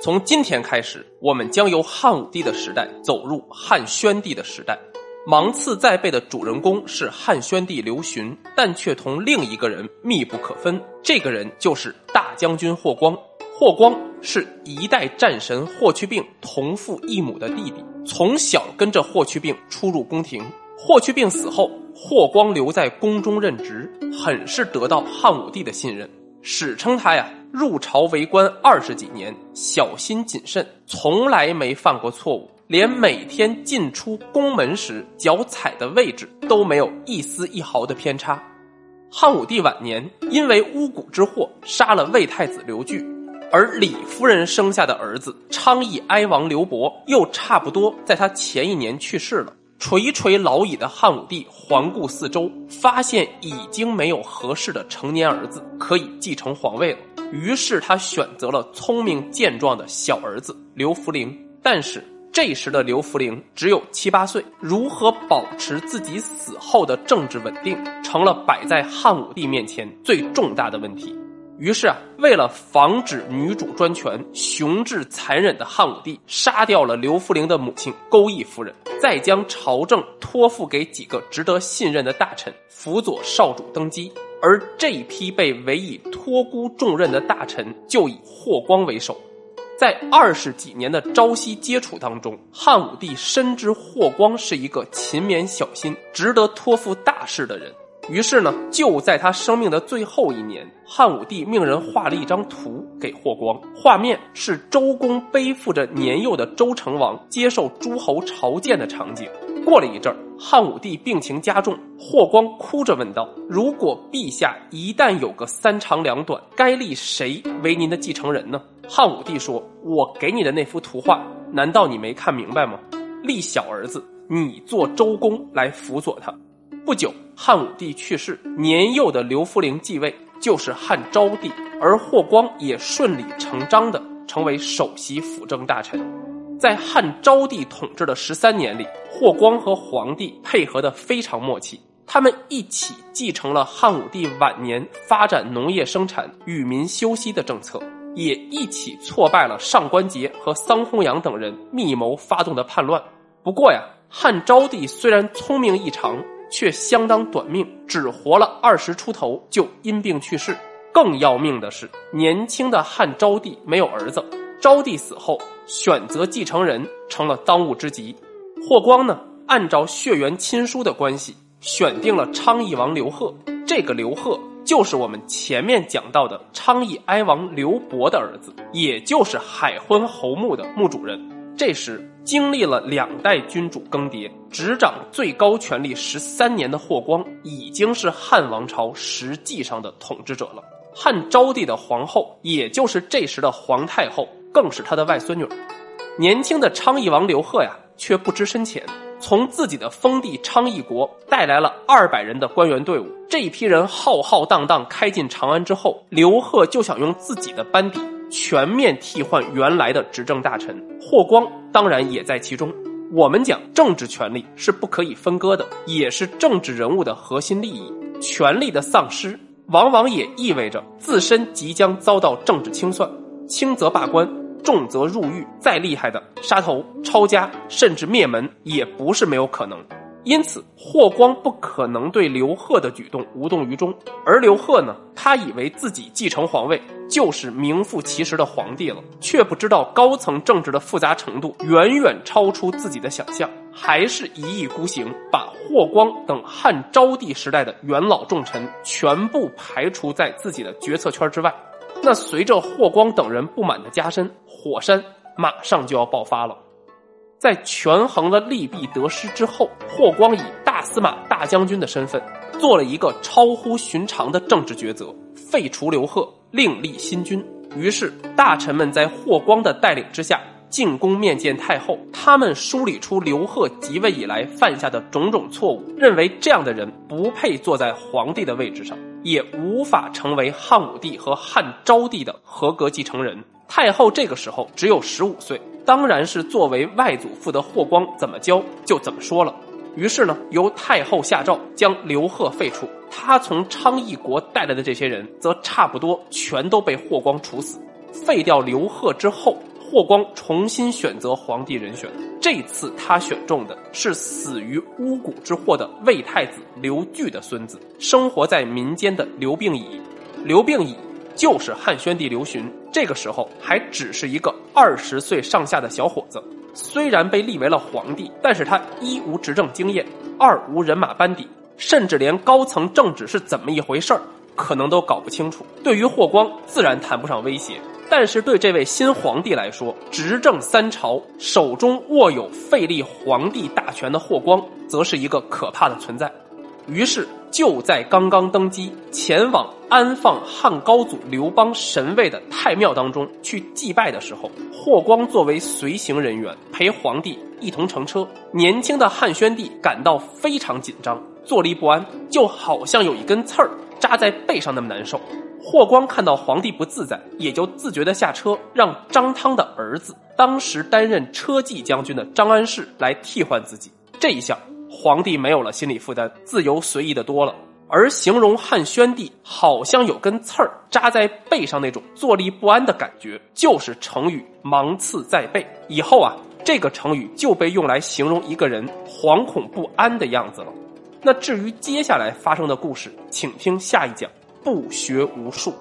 从今天开始，我们将由汉武帝的时代走入汉宣帝的时代。芒刺在背的主人公是汉宣帝刘询，但却同另一个人密不可分。这个人就是大将军霍光。霍光是一代战神霍去病同父异母的弟弟，从小跟着霍去病出入宫廷。霍去病死后，霍光留在宫中任职，很是得到汉武帝的信任。史称他呀，入朝为官二十几年，小心谨慎，从来没犯过错误，连每天进出宫门时脚踩的位置都没有一丝一毫的偏差。汉武帝晚年因为巫蛊之祸杀了魏太子刘据，而李夫人生下的儿子昌邑哀王刘伯又差不多在他前一年去世了。垂垂老矣的汉武帝环顾四周，发现已经没有合适的成年儿子可以继承皇位了。于是他选择了聪明健壮的小儿子刘弗陵。但是这时的刘弗陵只有七八岁，如何保持自己死后的政治稳定，成了摆在汉武帝面前最重大的问题。于是啊，为了防止女主专权、雄志残忍的汉武帝杀掉了刘弗陵的母亲钩弋夫人，再将朝政托付给几个值得信任的大臣，辅佐少主登基。而这一批被委以托孤重任的大臣，就以霍光为首。在二十几年的朝夕接触当中，汉武帝深知霍光是一个勤勉小心、值得托付大事的人。于是呢，就在他生命的最后一年，汉武帝命人画了一张图给霍光。画面是周公背负着年幼的周成王接受诸侯朝见的场景。过了一阵儿，汉武帝病情加重，霍光哭着问道：“如果陛下一旦有个三长两短，该立谁为您的继承人呢？”汉武帝说：“我给你的那幅图画，难道你没看明白吗？立小儿子，你做周公来辅佐他。”不久。汉武帝去世，年幼的刘弗陵继位，就是汉昭帝，而霍光也顺理成章的成为首席辅政大臣。在汉昭帝统治的十三年里，霍光和皇帝配合的非常默契，他们一起继承了汉武帝晚年发展农业生产、与民休息的政策，也一起挫败了上官桀和桑弘羊等人密谋发动的叛乱。不过呀，汉昭帝虽然聪明异常。却相当短命，只活了二十出头就因病去世。更要命的是，年轻的汉昭帝没有儿子，昭帝死后选择继承人成了当务之急。霍光呢，按照血缘亲疏的关系，选定了昌邑王刘贺。这个刘贺就是我们前面讲到的昌邑哀王刘伯的儿子，也就是海昏侯墓的墓主人。这时。经历了两代君主更迭，执掌最高权力十三年的霍光，已经是汉王朝实际上的统治者了。汉昭帝的皇后，也就是这时的皇太后，更是他的外孙女。年轻的昌邑王刘贺呀，却不知深浅，从自己的封地昌邑国带来了二百人的官员队伍。这一批人浩浩荡荡开进长安之后，刘贺就想用自己的班底。全面替换原来的执政大臣，霍光当然也在其中。我们讲政治权利是不可以分割的，也是政治人物的核心利益。权力的丧失，往往也意味着自身即将遭到政治清算，轻则罢官，重则入狱，再厉害的杀头、抄家，甚至灭门，也不是没有可能。因此，霍光不可能对刘贺的举动无动于衷。而刘贺呢，他以为自己继承皇位就是名副其实的皇帝了，却不知道高层政治的复杂程度远远超出自己的想象，还是一意孤行，把霍光等汉昭帝时代的元老重臣全部排除在自己的决策圈之外。那随着霍光等人不满的加深，火山马上就要爆发了。在权衡了利弊得失之后，霍光以大司马大将军的身份，做了一个超乎寻常的政治抉择：废除刘贺，另立新君。于是，大臣们在霍光的带领之下，进宫面见太后。他们梳理出刘贺即位以来犯下的种种错误，认为这样的人不配坐在皇帝的位置上，也无法成为汉武帝和汉昭帝的合格继承人。太后这个时候只有十五岁，当然是作为外祖父的霍光怎么教就怎么说了。于是呢，由太后下诏将刘贺废除。他从昌邑国带来的这些人，则差不多全都被霍光处死。废掉刘贺之后，霍光重新选择皇帝人选。这次他选中的是死于巫蛊之祸的魏太子刘据的孙子，生活在民间的刘病已。刘病已就是汉宣帝刘询，这个时候还只是一个二十岁上下的小伙子。虽然被立为了皇帝，但是他一无执政经验，二无人马班底，甚至连高层政治是怎么一回事儿，可能都搞不清楚。对于霍光，自然谈不上威胁，但是对这位新皇帝来说，执政三朝，手中握有废立皇帝大权的霍光，则是一个可怕的存在。于是，就在刚刚登基、前往安放汉高祖刘邦神位的太庙当中去祭拜的时候，霍光作为随行人员陪皇帝一同乘车。年轻的汉宣帝感到非常紧张，坐立不安，就好像有一根刺儿扎在背上那么难受。霍光看到皇帝不自在，也就自觉地下车，让张汤的儿子，当时担任车骑将军的张安世来替换自己。这一下。皇帝没有了心理负担，自由随意的多了。而形容汉宣帝好像有根刺儿扎在背上那种坐立不安的感觉，就是成语“芒刺在背”。以后啊，这个成语就被用来形容一个人惶恐不安的样子了。那至于接下来发生的故事，请听下一讲。不学无术。